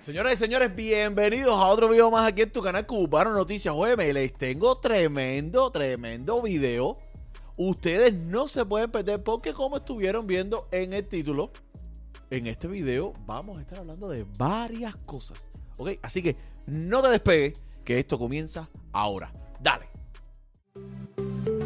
Señoras y señores, bienvenidos a otro video más aquí en tu canal Cubano Noticias. Oye, les tengo tremendo, tremendo video. Ustedes no se pueden perder porque como estuvieron viendo en el título, en este video vamos a estar hablando de varias cosas. ¿Ok? Así que no te despegues, que esto comienza ahora. Dale.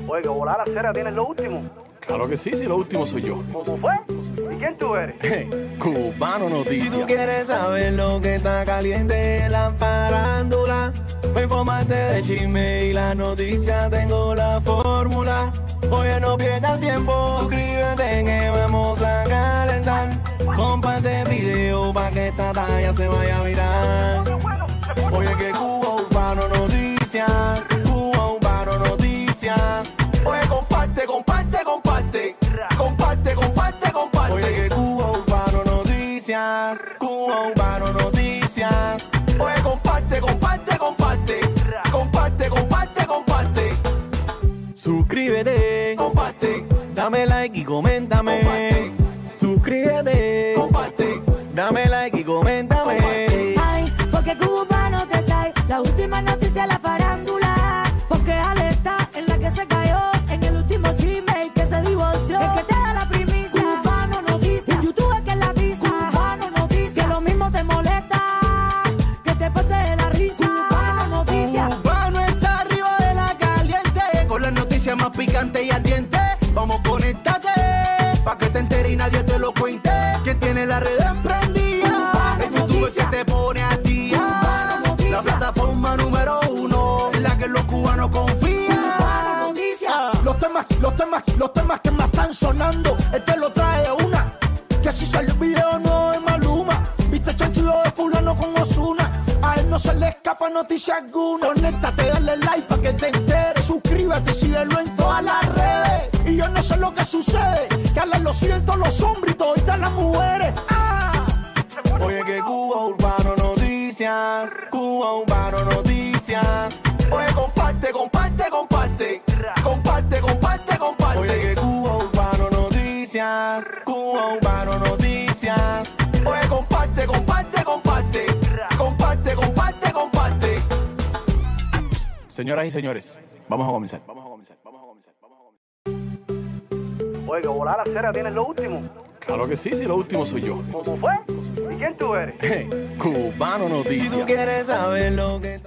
Oye, que volar a cera tienes lo último. Claro que sí, sí, lo último soy yo. ¿Cómo fue? ¿Y quién tú eres? Cubano Si Noticias. tú quieres saber lo que está caliente en la farándula, pues infórmate de chisme y la noticia, tengo la fórmula. Oye, no pierdas tiempo, suscríbete que vamos a calentar. Comparte el video pa' que esta talla se vaya a virar. Oye, que Cuba Urbano Noticias, Cuba Urbano Noticias. Oye, comparte, comparte. Comparte, Dame like y coméntame. Suscríbete, comparte. Dame like y coméntame. Ay, porque cubano te trae la última noticia Los temas, los temas, que más están sonando, este lo trae una. Que si sale el video no es Maluma. Viste chanchulo de fulano con Osuna. A él no se le escapa noticia alguna. Conéctate, dale like para que te enteres. Suscríbete y síguelo en todas las redes. Y yo no sé lo que sucede. Que a lo siguen todos los hombres y todas las mujeres. Ah. Oye que Cuba Urbano Noticias Cuba Urbano Noticias Cuba Urbano Noticias Oye comparte, comparte, comparte Comparte, comparte, comparte Señoras y señores, vamos a comenzar. Vamos a comenzar. Vamos a comenzar. Vamos a comenzar. Que volar a cera tienes lo último. Claro que sí, sí, lo último soy yo. ¿Cómo fue? ¿Y quién tú eres? Cubano Si Noticias. tú quieres saber lo que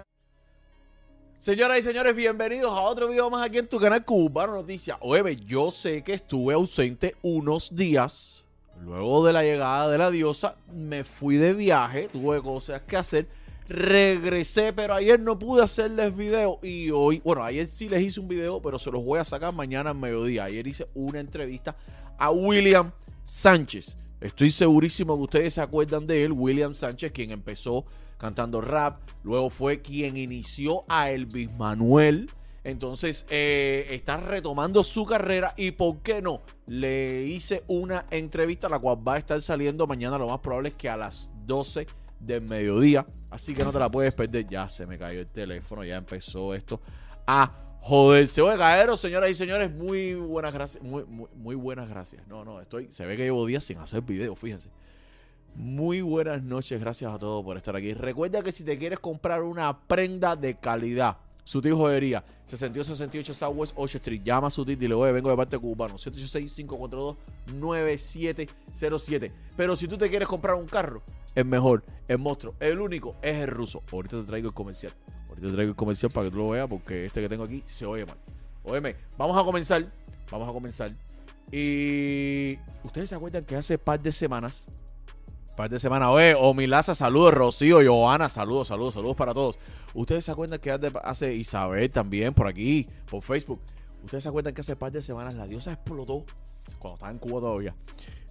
Señoras y señores, bienvenidos a otro video más aquí en tu canal Cubano Noticias. Oye, yo sé que estuve ausente unos días. Luego de la llegada de la diosa, me fui de viaje, tuve cosas que hacer. Regresé, pero ayer no pude hacerles video. Y hoy, bueno, ayer sí les hice un video, pero se los voy a sacar mañana al mediodía. Ayer hice una entrevista a William Sánchez. Estoy segurísimo que ustedes se acuerdan de él, William Sánchez, quien empezó cantando rap, luego fue quien inició a Elvis Manuel. Entonces eh, está retomando su carrera y por qué no, le hice una entrevista la cual va a estar saliendo mañana, lo más probable es que a las 12 del mediodía, así que no te la puedes perder, ya se me cayó el teléfono, ya empezó esto a joderse. Oye, caeros, señoras y señores, muy buenas gracias, muy, muy, muy buenas gracias. No, no, estoy, se ve que llevo días sin hacer video, fíjense. Muy buenas noches, gracias a todos por estar aquí. Recuerda que si te quieres comprar una prenda de calidad, Sutil Joyería, 6268 Southwest 8 Street, llama a Sutil y le voy, vengo de parte de Cubano, 786-542-9707. Pero si tú te quieres comprar un carro, el mejor, el monstruo, el único es el ruso. Ahorita te traigo el comercial. Ahorita te traigo el comercial para que tú lo veas porque este que tengo aquí se oye mal. Óyeme, vamos a comenzar. Vamos a comenzar. Y ustedes se acuerdan que hace par de semanas par de semanas. Oye, Omilaza, saludos. Rocío, Joana, saludos, saludos, saludos para todos. Ustedes se acuerdan que hace- Isabel también por aquí, por Facebook. Ustedes se acuerdan que hace par de semanas la diosa explotó cuando estaba en Cuba todavía.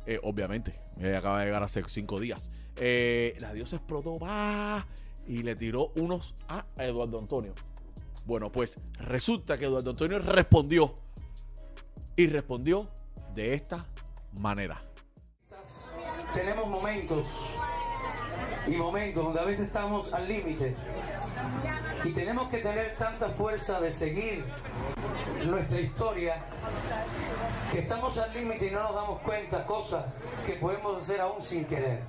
Eh, obviamente, ella acaba de llegar hace cinco días. Eh, la diosa explotó va y le tiró unos a Eduardo Antonio. Bueno, pues resulta que Eduardo Antonio respondió y respondió de esta manera. Tenemos momentos y momentos donde a veces estamos al límite y tenemos que tener tanta fuerza de seguir nuestra historia que estamos al límite y no nos damos cuenta cosas que podemos hacer aún sin querer.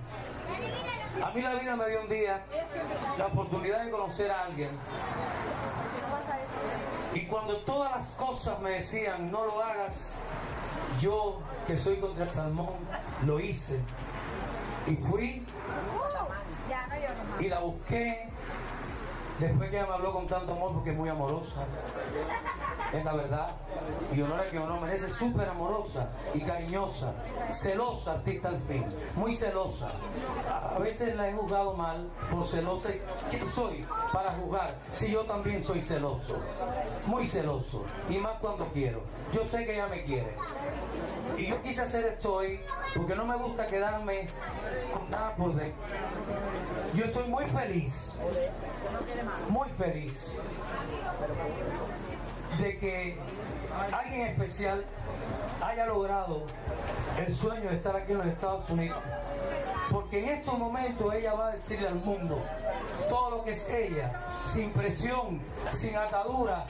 A mí la vida me dio un día la oportunidad de conocer a alguien. Y cuando todas las cosas me decían, no lo hagas, yo que soy contra el salmón, lo hice. Y fui y la busqué. Después que ella me habló con tanto amor, porque es muy amorosa. Es la verdad. Y honor a que honor merece, súper amorosa y cariñosa. Celosa, artista al fin. Muy celosa. A, veces la he juzgado mal por celosa. ¿Quién soy para juzgar si yo también soy celoso? Muy celoso. Y más cuando quiero. Yo sé que ella me quiere. Y yo quise hacer esto hoy porque no me gusta quedarme con nada por dentro. Yo estoy muy feliz, muy feliz de que alguien especial haya logrado el sueño de estar aquí en los Estados Unidos. Porque en estos momentos ella va a decirle al mundo todo lo que es ella, sin presión, sin ataduras,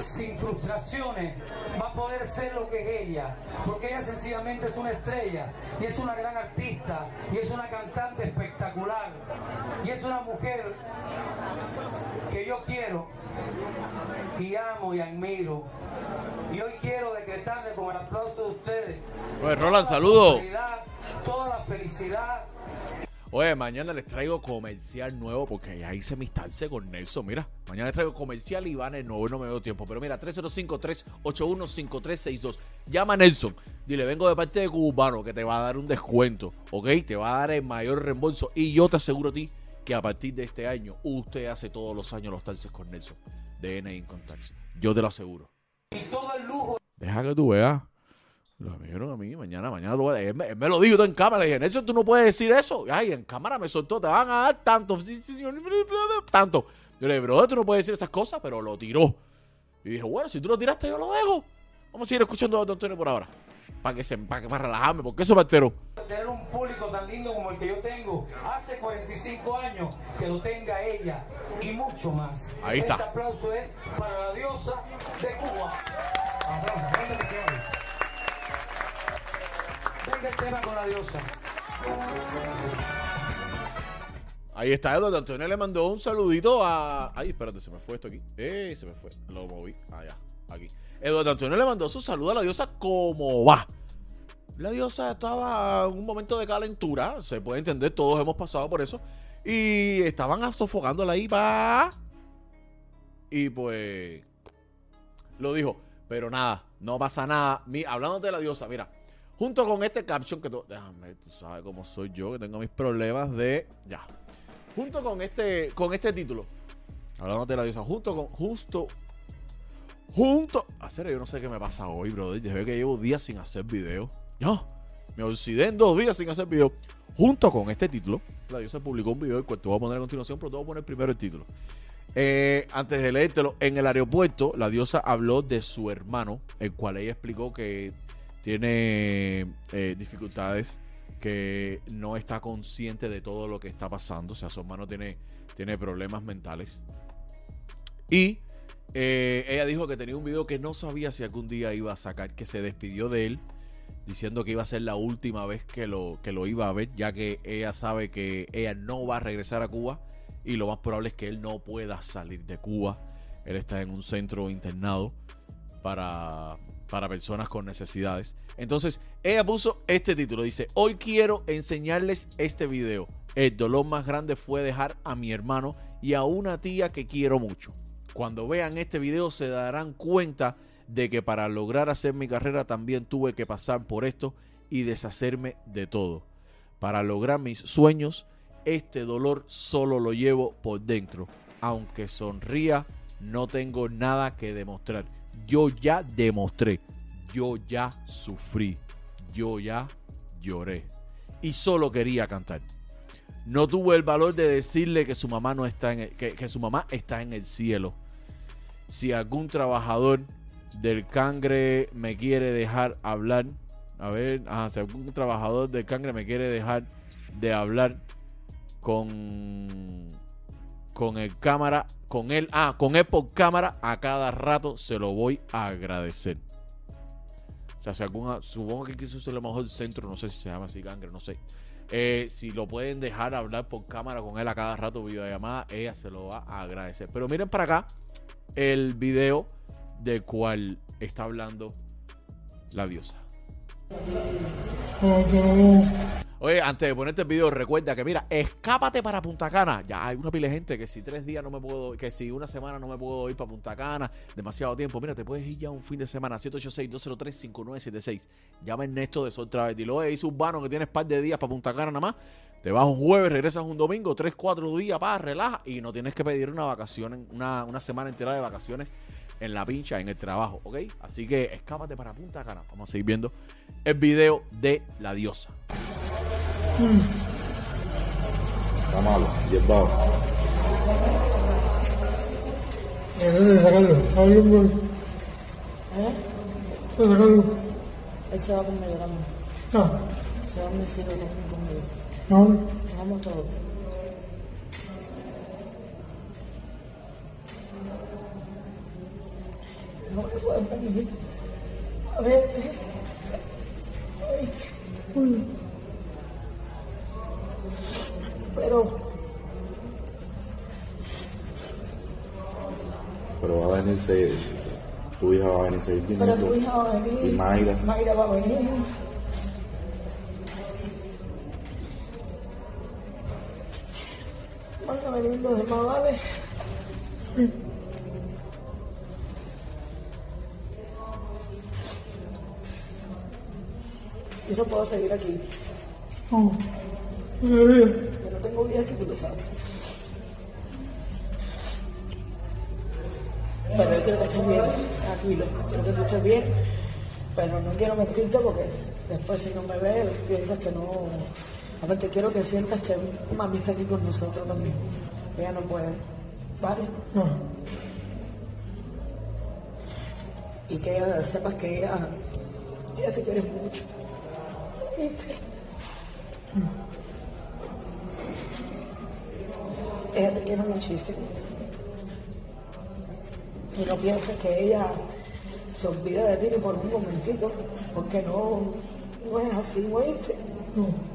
sin frustraciones, va a poder ser lo que es ella. Porque ella sencillamente es una estrella y es una gran artista y es una cantante espectacular y es una mujer que yo quiero y amo y admiro. Y hoy quiero decretarle con el aplauso de ustedes. Oye, Roland, toda Oye, mañana les traigo comercial nuevo porque ya hice mi instancia con Nelson. Mira, mañana les traigo comercial y van el nuevo, no me dio tiempo. Pero mira, 305-381-5362. Llama a Nelson. Dile, vengo de parte de Cubano que te va a dar un descuento, ¿ok? Te va a dar el mayor reembolso. Y yo te aseguro a ti que a partir de este año, usted hace todos los años los taxes con Nelson. De N Income Tax. Yo te lo aseguro. y todo el lujo Deja que tú veas. Lo vieron a mí, mañana, mañana lo voy a- él, me- él me lo dijo todo en cámara. Le dije, Nelson, tú no puedes decir eso. Ay, en cámara me soltó, te van a dar tanto. Tanto. Yo le dije, bro, tú no puedes decir esas cosas, pero lo tiró. Y dije, bueno, si tú lo tiraste, yo lo dejo. Vamos a seguir escuchando a Don Antonio por ahora. Para que se, para, que- para relajarme, porque eso me alteró. tener un público tan lindo como el que yo tengo hace 45 años que lo tenga ella y mucho más. Ahí está. Este aplauso es para la diosa de Cuba. Aplausos, venga tema con la diosa. Ahí está, Eduardo Antonio le mandó un saludito a. Ay, espérate, se me fue esto aquí. Eh, se me fue. Lo moví. Allá, aquí. Eduardo Antonio le mandó su saludo a la diosa como va. La diosa estaba en un momento de calentura, se puede entender, todos hemos pasado por eso. Y estaban sofocándola ahí, pa. Y pues. Lo dijo. Pero nada, no pasa nada. Mi, hablando de la diosa, mira. Junto con este caption que tú. Déjame, tú sabes cómo soy yo, que tengo mis problemas de. Ya. Junto con este. Con este título. Hablando de la diosa. Junto con. Justo. Junto. A serio, yo no sé qué me pasa hoy, brother. Ya veo que llevo días sin hacer video. No. Me oxidé en dos días sin hacer video. Junto con este título. La diosa publicó un video el cual te voy a poner a continuación, pero te voy a poner primero el título. Eh, antes de leértelo, en el aeropuerto, la diosa habló de su hermano, el cual ella explicó que tiene eh, dificultades, que no está consciente de todo lo que está pasando. O sea, su hermano tiene, tiene problemas mentales. Y eh, ella dijo que tenía un video que no sabía si algún día iba a sacar, que se despidió de él, diciendo que iba a ser la última vez que lo, que lo iba a ver, ya que ella sabe que ella no va a regresar a Cuba y lo más probable es que él no pueda salir de Cuba. Él está en un centro internado para, para personas con necesidades. Entonces, ella puso este título. Dice, hoy quiero enseñarles este video. El dolor más grande fue dejar a mi hermano y a una tía que quiero mucho. Cuando vean este video se darán cuenta de que para lograr hacer mi carrera también tuve que pasar por esto y deshacerme de todo. Para lograr mis sueños, este dolor solo lo llevo por dentro. Aunque sonría, no tengo nada que demostrar. Yo ya demostré, yo ya sufrí, yo ya lloré. Y solo quería cantar. No tuve el valor de decirle que su mamá no está en el- que, su mamá está en el cielo. Si algún trabajador del cangre me quiere dejar hablar, a ver, ajá, si algún trabajador del cangre me quiere dejar de hablar con con el cámara, con él, ah, con él por cámara a cada rato se lo voy a agradecer. O sea, si alguna, supongo que quiso ser lo mejor centro, no sé si se llama así, cangre, no sé. Eh, si lo pueden dejar hablar por cámara con él a cada rato, videollamada, ella se lo va a agradecer. Pero miren para acá el video del cual está hablando la diosa. Oye, antes de ponerte el video, recuerda que mira, escápate para Punta Cana. Ya hay una pila gente que si tres días no me puedo, que si una semana no me puedo ir para Punta Cana, demasiado tiempo. Mira, te puedes ir ya un fin de semana, 786-203-5976. Llama Ernesto de Sol Travel. Y luego dice Urbano que tienes par de días para Punta Cana nada más. Te vas un jueves, regresas un domingo, tres, cuatro días, para relaja y no tienes que pedir una vacación, una, una semana entera de vacaciones en la pincha, en el trabajo, ¿ok? Así que escápate para Punta Cana. Vamos a seguir viendo el video de la diosa. Está malo, llevado. Eh, sacarlo, sacarlo. ¿Eh? Sacarlo. Él se va conmigo también. Ah, Se va también conmigo. no, Nos vamos todos. No me puedo. A ver. Pero Pero va a venirse, tu hija va a venir a seguir Pero tu hija va a venir. Y Mayra. Mayra va a venir. Van a venir los demás, ¿vale? Yo no puedo seguir aquí. sabía. Yo no tengo vida aquí, tú lo sabes. Pero yo quiero que estés bien, tranquilo. Quiero que tú estés bien, pero no quiero mentirte porque después si no me ves piensas que no... Aparte quiero que sientas que mami está aquí con nosotros también. Ella no puede. ¿Vale? No, Y que ella sepas que ella, ella te quiere mucho. Ella te quiere muchísimo. Y no pienses que ella se olvida de ti ni por un momentito, porque no, no es así, ¿oíste? no.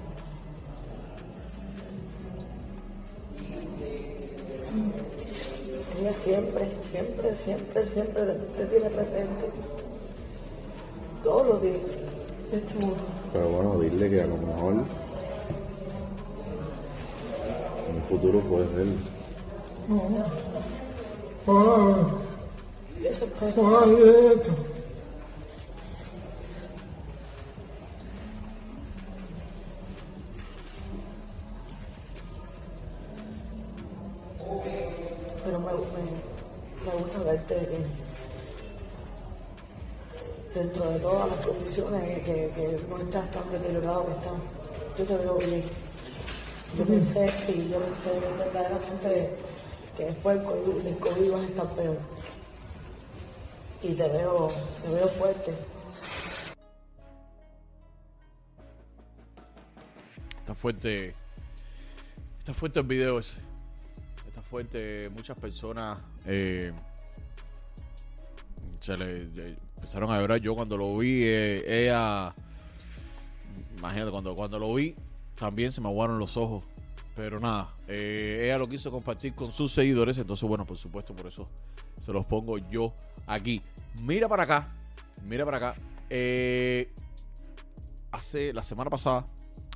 Ella siempre, siempre, siempre, siempre te tiene presente. Todos los días Pero bueno, dile que a lo mejor en un futuro puede ser. Ojalá de esto. Dentro de todas las condiciones que, que no estás tan deteriorado que estás. Yo te veo bien. Yo pensé, sí, yo pensé verdaderamente que después del COVID, del COVID vas a estar peor. Y te veo, te veo fuerte. Está fuerte. Está fuerte el video ese. Está fuerte. Muchas personas eh, se le, le empezaron a llorar. Yo cuando lo vi, eh, ella. Imagínate, cuando, cuando lo vi, también se me aguaron los ojos. Pero nada, eh, ella lo quiso compartir con sus seguidores. Entonces, bueno, por supuesto, por eso se los pongo yo aquí. Mira para acá. Mira para acá. Eh, hace la semana pasada,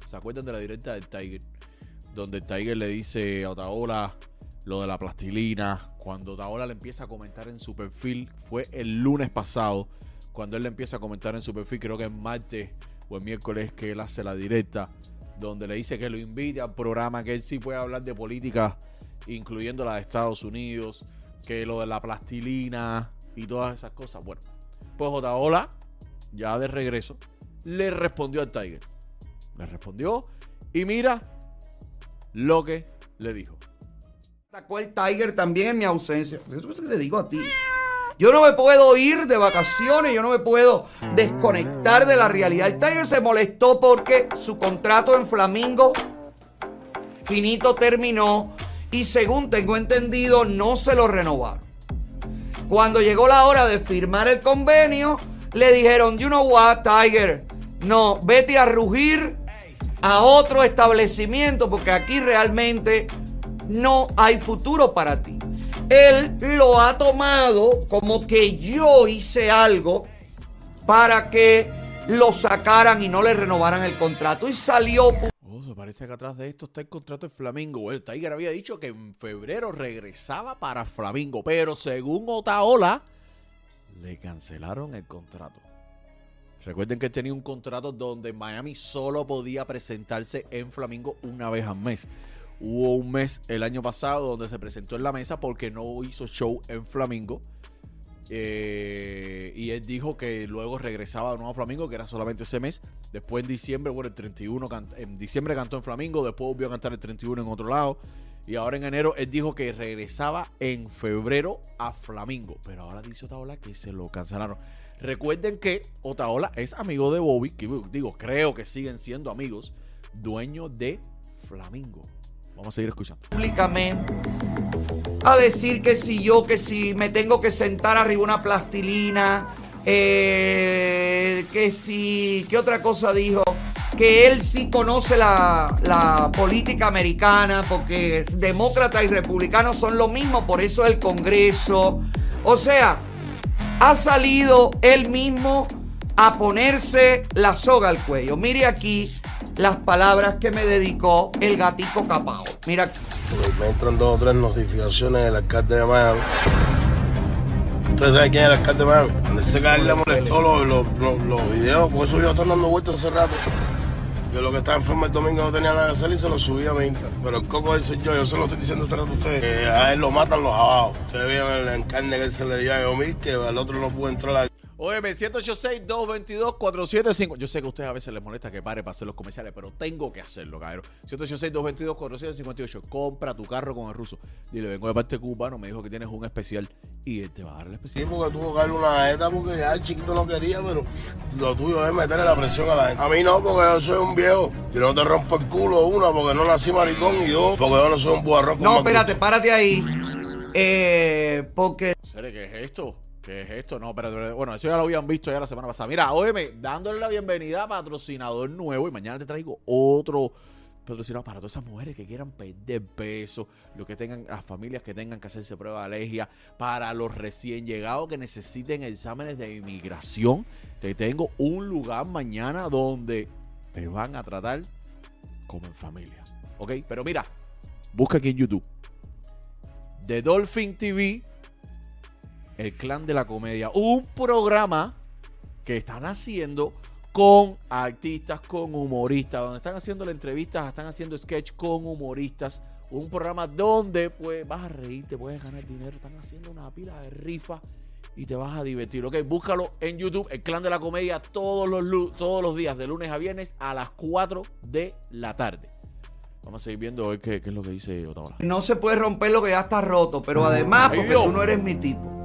¿se acuerdan de la directa del Tiger? Donde el Tiger le dice a Otaola lo de la plastilina. Cuando Otaola le empieza a comentar en su perfil, fue el lunes pasado, cuando él le empieza a comentar en su perfil, creo que es martes o el miércoles que él hace la directa, donde le dice que lo invite al programa, que él sí puede hablar de política, incluyendo la de Estados Unidos, que lo de la plastilina y todas esas cosas. Bueno, pues Otaola, ya de regreso, le respondió al Tiger. Le respondió y mira lo que le dijo. Atacó el Tiger también en mi ausencia. Eso te digo a ti. Yo no me puedo ir de vacaciones, yo no me puedo desconectar de la realidad. El Tiger se molestó porque su contrato en Flamingo finito terminó y según tengo entendido no se lo renovaron. Cuando llegó la hora de firmar el convenio, le dijeron, you know what, Tiger, no, vete a rugir a otro establecimiento porque aquí realmente no hay futuro para ti. Él lo ha tomado como que yo hice algo para que lo sacaran y no le renovaran el contrato y salió Oh, parece que atrás de esto está el contrato de Flamingo. El Tiger había dicho que en febrero regresaba para Flamingo, pero según Otaola, le cancelaron el contrato. Recuerden que tenía un contrato donde Miami solo podía presentarse en Flamingo una vez al mes. Hubo un mes el año pasado donde se presentó en la mesa porque no hizo show en Flamingo. Eh, y él dijo que luego regresaba de nuevo a Flamingo, que era solamente ese mes. Después en diciembre, bueno, el 31, can- en diciembre cantó en Flamingo, después volvió a cantar el 31 en otro lado. Y ahora en enero él dijo que regresaba en febrero a Flamingo. Pero ahora dice Otaola que se lo cancelaron. Recuerden que Otaola es amigo de Bobby, que digo, creo que siguen siendo amigos, dueño de Flamingo. Vamos a seguir escuchando. públicamente a decir que si yo, que si me tengo que sentar arriba una plastilina, eh, que si, ¿qué otra cosa dijo? Que él sí conoce la, la política americana, porque demócratas y republicanos son lo mismo, por eso el Congreso. O sea, ha salido él mismo a ponerse la soga al cuello. Mire aquí las palabras que me dedicó el gatico capao. Mira aquí. Me entran dos o tres notificaciones del alcalde de Miami. ¿Ustedes saben quién es el alcalde de Miami? Ese él le molestó los, los, los, videos, por eso yo están dando vueltas hace rato. Yo lo que estaba enfermo el domingo no tenía nada que hacer y se lo subí a 20. Pero el coco ese yo, yo se lo estoy diciendo hace rato a ustedes. A él lo matan los abajo. Ustedes vieron el encarne que él se le dio a Yomir, que al otro no pudo entrar a Óyeme, 186-222-4750. Yo sé que a ustedes a veces les molesta que pare para hacer los comerciales, pero tengo que hacerlo, cabrón. 186-222-4758. Compra tu carro con el ruso. Dile, vengo de parte cubano, me dijo que tienes un especial y él te va a dar el Sí, especial. porque tuvo que darle una jeta porque ya el chiquito no quería, pero lo tuyo es meterle la presión a la gente. A mí no, porque yo soy un viejo. Yo no te rompo el culo, una, porque no nací maricón, y dos, porque yo no soy un buarrón. No, espérate, párate ahí. Eh, porque ¿Serio qué es esto? ¿Qué es esto? No, espérate. Bueno, eso ya lo habían visto ya la semana pasada. Mira, óyeme, dándole la bienvenida a patrocinador nuevo y mañana te traigo otro patrocinador para todas esas mujeres que quieran perder peso, los que tengan, las familias que tengan que hacerse prueba de alergia, para los recién llegados que necesiten exámenes de inmigración. Te tengo un lugar mañana donde te van a tratar como en familia. ¿Ok? Pero mira, busca aquí en YouTube. The Dolphin TV, el clan de la comedia. Un programa que están haciendo con artistas, con humoristas, donde están haciendo las entrevistas, están haciendo sketch con humoristas. Un programa donde pues vas a reírte, puedes ganar dinero. Están haciendo una pila de rifa y te vas a divertir. Ok, búscalo en YouTube, el clan de la comedia, todos los, todos los días, de lunes a viernes a las 4 de la tarde. Vamos a seguir viendo hoy qué, qué es lo que dice Otaola. no se puede romper lo que ya está roto, pero además porque tú no eres mi tipo.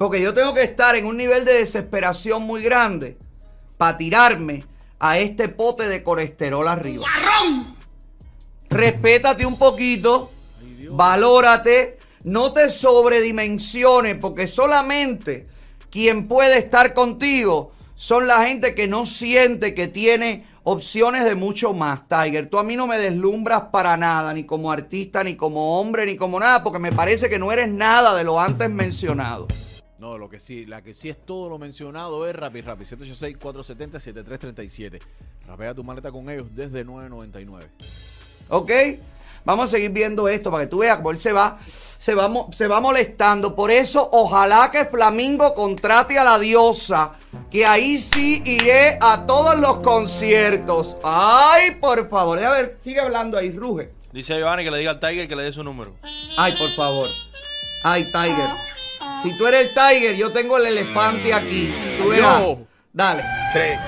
Porque yo tengo que estar en un nivel de desesperación muy grande para tirarme a este pote de colesterol arriba. Respétate un poquito, valórate, no te sobredimensiones, porque solamente quien puede estar contigo son la gente que no siente que tiene opciones de mucho más, Tiger. Tú a mí no me deslumbras para nada, ni como artista, ni como hombre, ni como nada, porque me parece que no eres nada de lo antes mencionado. No, lo que sí, la que sí es todo lo mencionado es Rappi Rappi 786-470-7337. Rapea tu maleta con ellos desde 9.99. ¿Ok? Vamos a seguir viendo esto para que tú veas cómo él se va, se va, se va molestando. Por eso, ojalá que Flamingo contrate a la diosa. Que ahí sí iré a todos los conciertos. Ay, por favor. A ver, sigue hablando ahí, ruge. Dice a Giovanni que le diga al Tiger que le dé su número. Ay, por favor. Ay, Tiger. Si tú eres el Tiger, yo tengo el elefante aquí. Tú verás. Yo. Dale. Tres.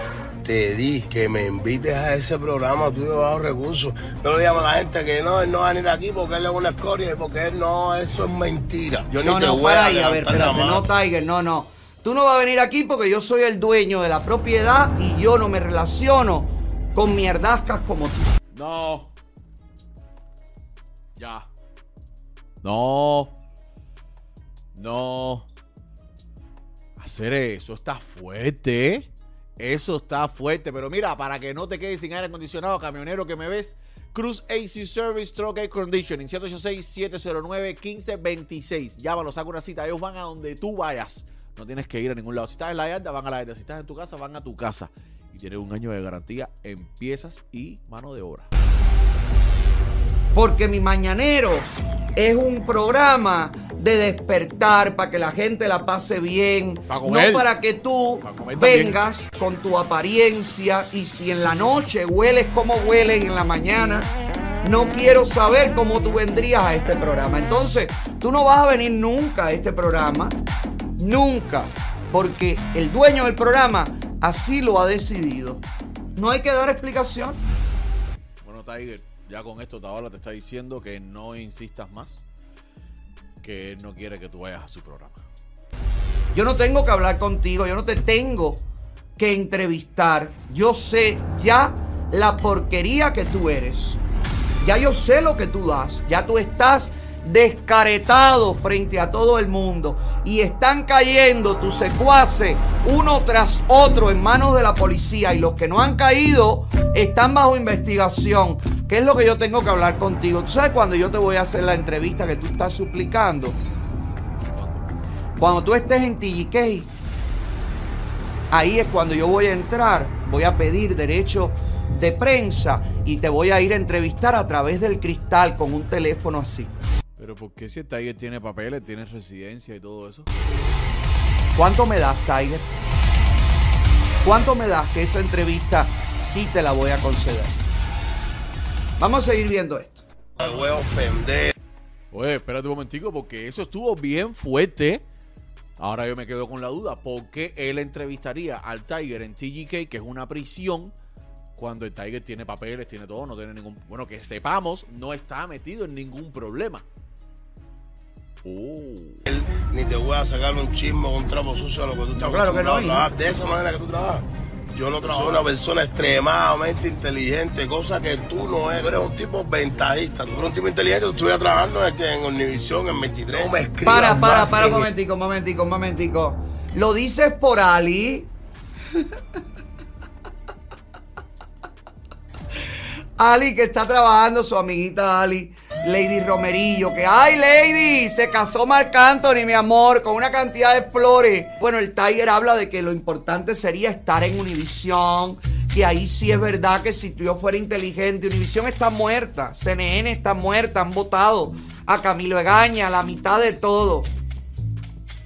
Te di que me invites a ese programa tuyo bajo recursos. No le llamas a la gente que no, él no va a venir aquí porque él es una escoria y porque él no, eso es mentira. Yo no, ni te voy para a ahí, a ver, espérate, no, Tiger, no, no. Tú no vas a venir aquí porque yo soy el dueño de la propiedad y yo no me relaciono con mierdascas como tú. No. Ya. No. No. Hacer eso está fuerte. Eso está fuerte. Pero mira, para que no te quedes sin aire acondicionado, camionero que me ves, Cruz AC Service Truck Air Conditioning 786-709-1526. Llámalo, saca una cita. Ellos van a donde tú vayas. No tienes que ir a ningún lado. Si estás en la yarda, van a la yarda. Si estás en tu casa, van a tu casa. Y tienes un año de garantía en piezas y mano de obra. Porque mi mañanero es un programa de despertar para que la gente la pase bien. comer. No para que tú vengas con tu apariencia y si en la noche hueles como hueles en la mañana, no quiero saber cómo tú vendrías a este programa. Entonces, tú no vas a venir nunca a este programa. Nunca. Porque el dueño del programa así lo ha decidido. No hay que dar explicación. Bueno, Tiger, ya con esto Tabala te está diciendo que no insistas más. Que él no quiere que tú vayas a su programa. Yo no tengo que hablar contigo, yo no te tengo que entrevistar. Yo sé ya la porquería que tú eres. Ya yo sé lo que tú das. Ya tú estás descaretado frente a todo el mundo. Y están cayendo tus secuaces uno tras otro en manos de la policía. Y los que no han caído están bajo investigación. ¿Qué es lo que yo tengo que hablar contigo? ¿Tú sabes cuando yo te voy a hacer la entrevista que tú estás suplicando? Cuando tú estés en TGK, ahí es cuando yo voy a entrar, voy a pedir derecho de prensa y te voy a ir a entrevistar a través del cristal con un teléfono así. Pero ¿por qué si el Tiger tiene papeles, tiene residencia y todo eso? ¿Cuánto me das, Tiger? ¿Cuánto me das que esa entrevista sí te la voy a conceder? Vamos a seguir viendo esto. voy a ofender. Oye, espérate un momentico, porque eso estuvo bien fuerte. Ahora yo me quedo con la duda. ¿Por qué él entrevistaría al Tiger en TGK, que es una prisión, cuando el Tiger tiene papeles, tiene todo, no tiene ningún... Bueno, que sepamos, no está metido en ningún problema. Oh. Ni te voy a sacar un chisme o un trapo sucio a lo que tú estás Claro que no, a de esa manera que tú trabajas. Yo no trabajo una persona extremadamente inteligente, cosa que tú no eres. Tú eres un tipo ventajista. Tú eres un tipo inteligente, tú estuvieras trabajando en, en Univision, en 23. No me escribas Para, para, para un en- momentico, un momentico, un momentico. ¿Lo dices por Ali? Ali que está trabajando, su amiguita Ali, Lady Romerillo, que ¡ay, Lady! Se casó Marc Anthony, mi amor, con una cantidad de flores. Bueno, el Tiger habla de que lo importante sería estar en Univision, que ahí sí es verdad que si yo fuera inteligente, Univision está muerta, CNN está muerta, han votado a Camilo Egaña, la mitad de todo.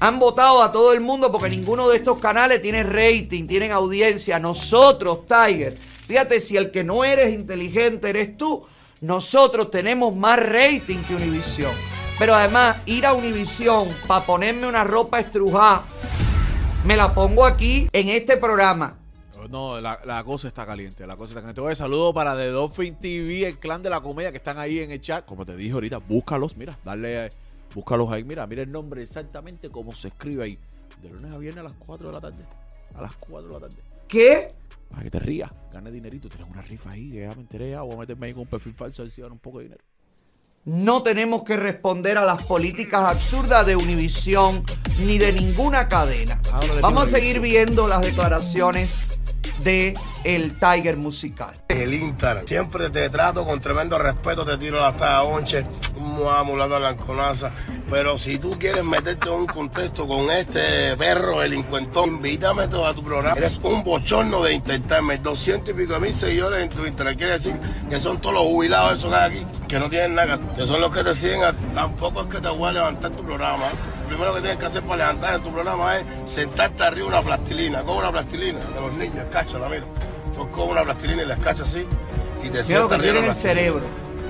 Han votado a todo el mundo porque ninguno de estos canales tiene rating, tienen audiencia. Nosotros, Tiger, fíjate, si el que no eres inteligente eres tú, nosotros tenemos más rating que Univision. Pero además, ir a Univision para ponerme una ropa estrujada, me la pongo aquí en este programa. No, la, la cosa está caliente. La cosa está caliente. Oye, saludo para The Dolphin TV, el clan de la comedia que están ahí en el chat. Como te dije ahorita, búscalos, mira, dale, búscalos ahí. Mira, mira el nombre exactamente como se escribe ahí. De lunes a viernes a las 4 de la tarde. A las 4 de la tarde. ¿Qué? Para que te rías, ganes dinerito. Tienes una rifa ahí, que ya me enteré. ya, Voy a meterme ahí con un perfil falso a ver si gano un poco de dinero. No tenemos que responder a las políticas absurdas de Univision ni de ninguna cadena. Háblale, Vamos a seguir viendo las declaraciones de el Tiger musical. el Instagram. Siempre te trato con tremendo respeto, te tiro las onche, mulando blanconaza. Pero si tú quieres meterte en un contexto con este perro delincuentón, invítame a tu programa. Eres un bochorno de intentarme. 200 y pico de mil seguidores en Twitter. Quiere decir que son todos los jubilados esos hay aquí, que no tienen nada, que son los que te siguen. Tampoco es que te voy a levantar tu programa. Lo primero que tienes que hacer para levantar en tu programa es sentarte arriba una plastilina, con una plastilina de los niños, cáchala, mira. Tú coges una plastilina y la escachas así y te sientas que arriba en la el cerebro.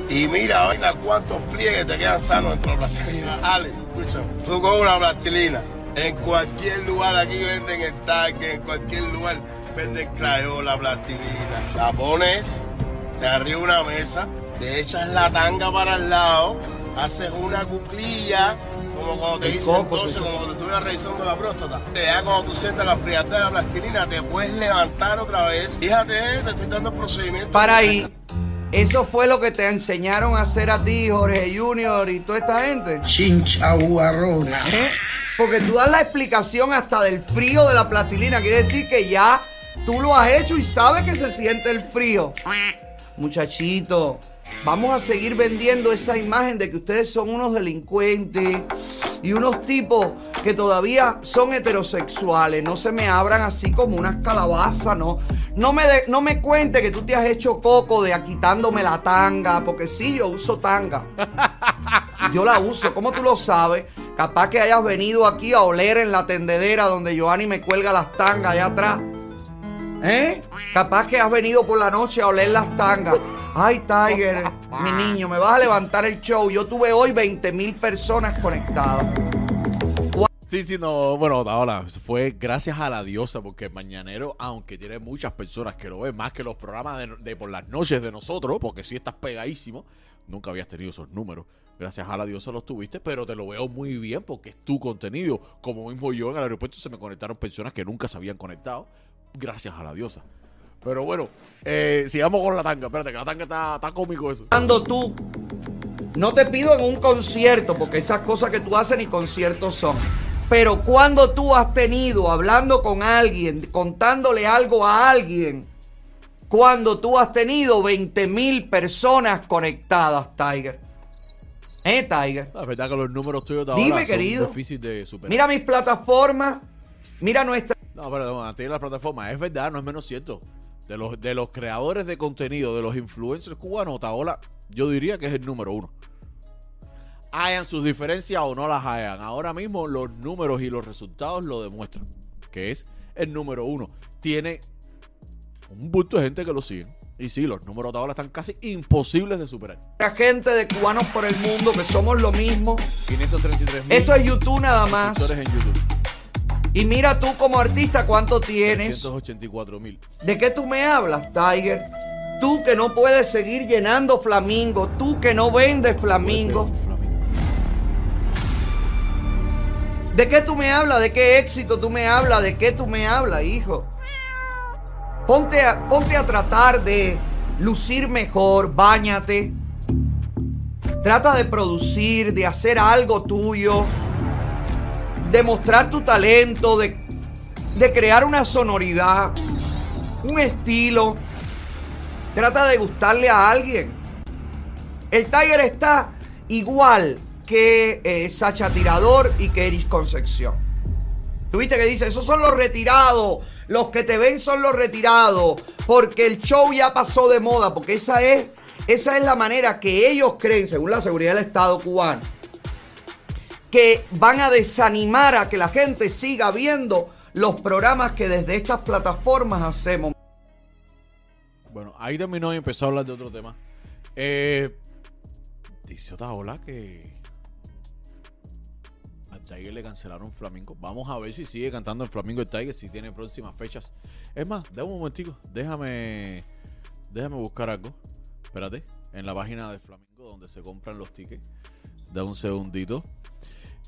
Y mira, oiga, cuántos pliegues te quedan sanos dentro de la plastilina. Ale, escucha, tú coges una plastilina. En cualquier lugar aquí venden el tanque, en cualquier lugar venden crayola, plastilina. La pones de arriba una mesa, te echas la tanga para el lado, haces una cuclilla, como cuando te El dicen coco, como cuando te revisando la próstata. Te da cuando tú sientes la frialdad de la plastilina, te puedes levantar otra vez. Fíjate, te estoy dando el procedimiento. Para ahí. Eso fue lo que te enseñaron a hacer a ti, Jorge Junior y toda esta gente. Chinchaguarrona. ¿Eh? Porque tú das la explicación hasta del frío de la plastilina. Quiere decir que ya Tú lo has hecho y sabes que se siente el frío. Muchachito, vamos a seguir vendiendo esa imagen de que ustedes son unos delincuentes y unos tipos que todavía son heterosexuales. No se me abran así como unas calabazas, no. No me, de- no me cuente que tú te has hecho coco de quitándome la tanga, porque sí, yo uso tanga. Yo la uso, ¿cómo tú lo sabes? Capaz que hayas venido aquí a oler en la tendedera donde Joanny me cuelga las tangas allá atrás. ¿Eh? Capaz que has venido por la noche a oler las tangas. Ay, Tiger, mi niño, me vas a levantar el show. Yo tuve hoy 20 mil personas conectadas. Sí, sí, no, bueno, ahora fue gracias a la diosa, porque el Mañanero, aunque tiene muchas personas que lo ven más que los programas de, de por las noches de nosotros, porque sí estás pegadísimo, nunca habías tenido esos números. Gracias a la diosa los tuviste, pero te lo veo muy bien porque es tu contenido. Como mismo yo en el aeropuerto se me conectaron personas que nunca se habían conectado, gracias a la diosa. Pero bueno, eh, sigamos con la tanga. Espérate, que la tanga está, está cómico eso. Cuando tú, no te pido en un concierto, porque esas cosas que tú haces ni conciertos son. Pero cuando tú has tenido hablando con alguien, contándole algo a alguien, cuando tú has tenido 20 mil personas conectadas, Tiger. ¿Eh, Tiger? La verdad que los números tuyos de Dime, ahora son querido. difíciles de superar. Mira mis plataformas, mira nuestra... No, pero antes de la plataforma, es verdad, no es menos cierto. De los, de los creadores de contenido, de los influencers cubanos, Otaola, yo diría que es el número uno. Hayan sus diferencias o no las hayan. Ahora mismo los números y los resultados lo demuestran. Que es el número uno. Tiene un bulto de gente que lo sigue. Y sí, los números de ahora están casi imposibles de superar. gente de cubanos por el mundo que somos lo mismo. 533 mil Esto es YouTube nada más. suscriptores en YouTube. Y mira tú como artista cuánto tienes. 384 mil. ¿De qué tú me hablas, Tiger? Tú que no puedes seguir llenando flamingo, tú que no vendes flamingo. ¿De qué tú me hablas? ¿De qué éxito tú me hablas? ¿De qué tú me hablas, hijo? Ponte a, ponte a tratar de lucir mejor, báñate. Trata de producir, de hacer algo tuyo, de mostrar tu talento, de, de crear una sonoridad, un estilo. Trata de gustarle a alguien. El Tiger está igual que eh, Sacha Tirador y que Erich Concepción. ¿Tuviste que dice? Esos son los retirados. Los que te ven son los retirados. Porque el show ya pasó de moda. Porque esa es, esa es la manera que ellos creen, según la seguridad del Estado cubano, que van a desanimar a que la gente siga viendo los programas que desde estas plataformas hacemos. Bueno, ahí terminó y empezó a hablar de otro tema. Eh, dice Otaola que al Tiger le cancelaron Flamingo. Vamos a ver si sigue cantando en Flamingo el Tiger, si tiene próximas fechas. Es más, dame un momentico, déjame, déjame buscar algo. Espérate, en la página de Flamingo donde se compran los tickets. Da un segundito.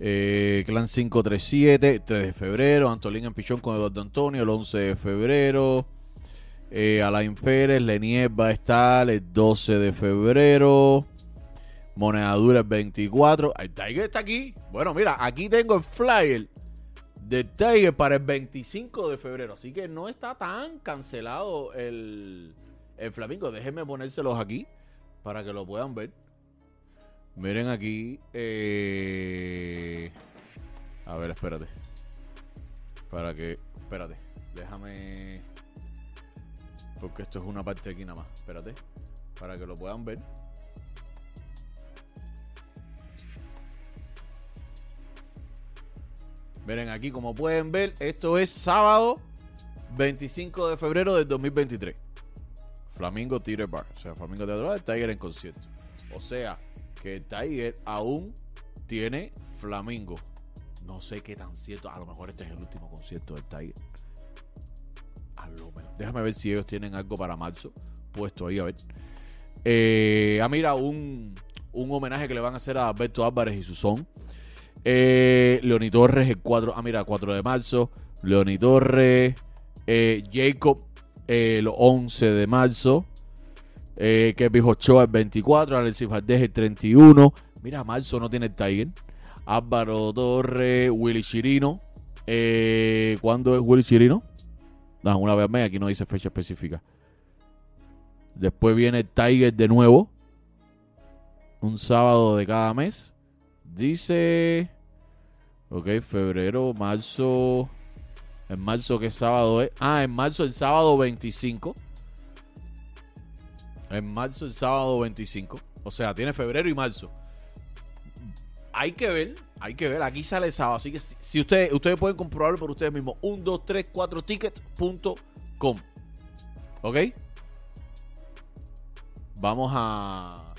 Eh, Clan 537, 3 de febrero. Antolín en Pichón con Eduardo Antonio, el 11 de febrero. Eh, Alain Pérez, Lenier va a estar el 12 de febrero. Monedadura el 24. El Tiger está aquí. Bueno, mira, aquí tengo el flyer de Tiger para el 25 de febrero. Así que no está tan cancelado el, el Flamingo. Déjenme ponérselos aquí para que lo puedan ver. Miren aquí. eh, A ver, espérate. Para que. Espérate. Déjame. Porque esto es una parte aquí nada más. Espérate. Para que lo puedan ver. Miren aquí, como pueden ver, esto es sábado 25 de febrero del 2023. Flamingo Theater Bar. O sea, Flamingo Teatro Bar, Tiger en concierto. O sea, que Tiger aún tiene Flamingo. No sé qué tan cierto. A lo mejor este es el último concierto del Tiger. A lo mejor. Déjame ver si ellos tienen algo para marzo puesto ahí, a ver. Eh, ah, mira, un, un homenaje que le van a hacer a Alberto Álvarez y su son. Eh, Torres el 4, ah, mira, 4 de marzo. Leoni Torres. eh, Jacob eh, el 11 de marzo. Eh, Kevin Ochoa el 24. Alexis Valdés el 31. Mira, marzo no tiene el Tiger. Álvaro Torres, Willy Chirino. Eh, ¿Cuándo es Willy Chirino? No, una vez más, aquí no dice fecha específica. Después viene Tiger de nuevo. Un sábado de cada mes. Dice. Ok, febrero, marzo. En marzo, ¿qué sábado es? Ah, en marzo, el sábado 25. En marzo, el sábado 25. O sea, tiene febrero y marzo. Hay que ver, hay que ver. Aquí sale el sábado. Así que si, si ustedes, pueden comprobarlo por ustedes mismos. 1, 2, 3, 4 tickets.com. ¿Ok? Vamos a.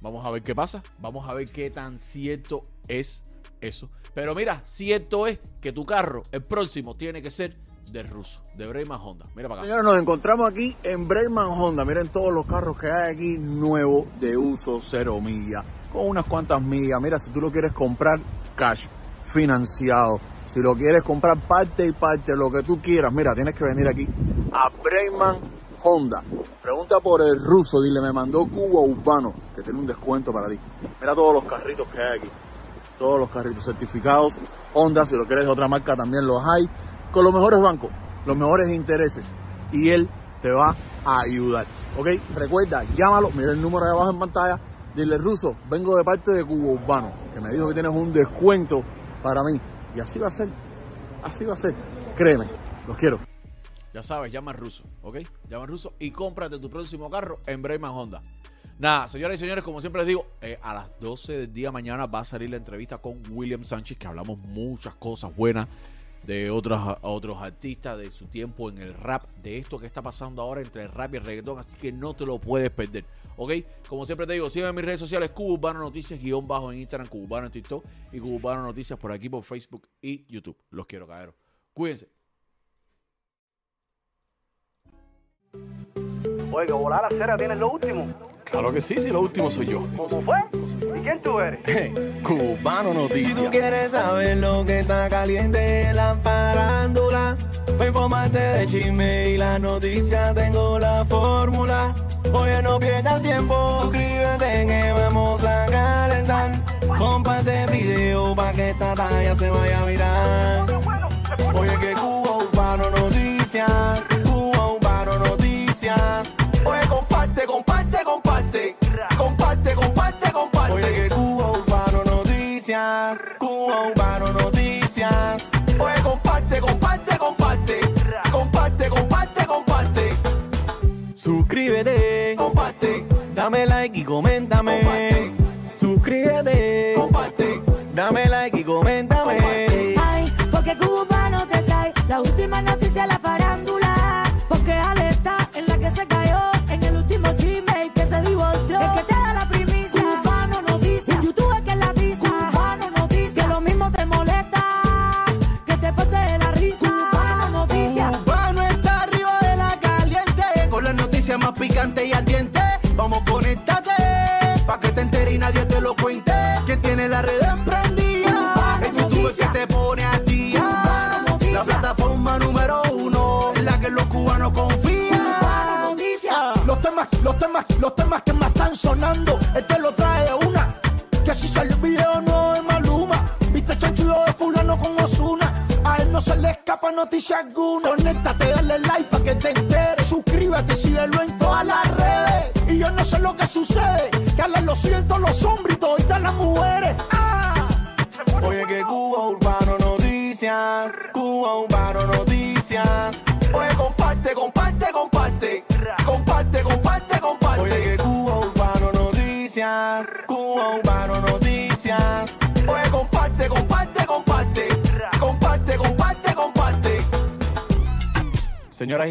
Vamos a ver qué pasa. Vamos a ver qué tan cierto es eso. Pero mira, cierto es que tu carro, el próximo, tiene que ser de ruso, de Brayman Honda. Mira para acá. Señores, nos encontramos aquí en Brayman Honda. Miren todos los carros que hay aquí nuevos de uso cero millas. Con unas cuantas millas. Mira, si tú lo quieres comprar cash, financiado. Si lo quieres comprar parte y parte, lo que tú quieras. Mira, tienes que venir aquí a Brayman Honda. Pregunta por el ruso. Dile, me mandó Cuba Urbano, que tiene un descuento para ti. Mira todos los carritos que hay aquí. Todos los carritos certificados. Honda, si lo quieres de otra marca, también los hay con los mejores bancos, los mejores intereses y él te va a ayudar. ¿Ok? Recuerda, llámalo, mira el número de abajo en pantalla. Dile, Ruso, vengo de parte de Cubo Urbano, que me dijo que tienes un descuento para mí. Y así va a ser. Así va a ser. Créeme, los quiero. Ya sabes, llama al ruso, ¿ok? Llama al ruso y cómprate tu próximo carro en Brayman Honda. Nada, señoras y señores, como siempre les digo, eh, a las 12 del día mañana va a salir la entrevista con William Sánchez, que hablamos muchas cosas buenas de otros, otros artistas, de su tiempo en el rap, de esto que está pasando ahora entre el rap y el reggaetón, así que no te lo puedes perder, ¿ok? Como siempre te digo, sígueme en mis redes sociales, Cubano Noticias, guion bajo en Instagram, Cubano en TikTok y Cubano Noticias por aquí por Facebook y YouTube. Los quiero, cabrón. Cuídense. Que volar a cera tienes lo último. Claro que sí, sí, lo último soy yo. ¿Cómo fue? ¿Y quién tú eres? Cubano Noticias. Si tú quieres saber lo que está caliente en la farándula, para informarte de chisme y la noticia, tengo la fórmula. Oye, no pierdas tiempo, suscríbete que vamos a calentar. Comparte el video para que esta talla se vaya a mirar. Oye, que Cuba Urbano Noticias, Suscríbete, comparte. Dame like y coméntame. Suscríbete, comparte. Dame like y coméntame. Ay, porque Cubano te trae la última noticia la farándula. Picantes y ardientes Vamos, conéctate Pa' que te entere y nadie te lo cuente Que tiene la red emprendida El YouTube que te pone a día La plataforma número uno En la que los cubanos confían. Los temas, los temas, los temas que más están sonando, este lo trae una. Que si sale un video no es Maluma. Viste chanchulo de fulano con Osuna. A él no se le escapa noticia alguna. Conéctate, dale like para que te enteres. Suscríbete, síguelo en todas las redes. Y yo no sé lo que sucede. Que a lo siento los hombres y toditas las mujeres. ¡Ah! Oye que Cuba Urbano Noticias Cuba Urbano Noticias Oye comparte, comparte, comparte Comparte, comparte, comparte Oye que Cuba Urbano Noticias Cuba Urbano Noticias Oye comparte, comparte, comparte Comparte, comparte, comparte Señoras y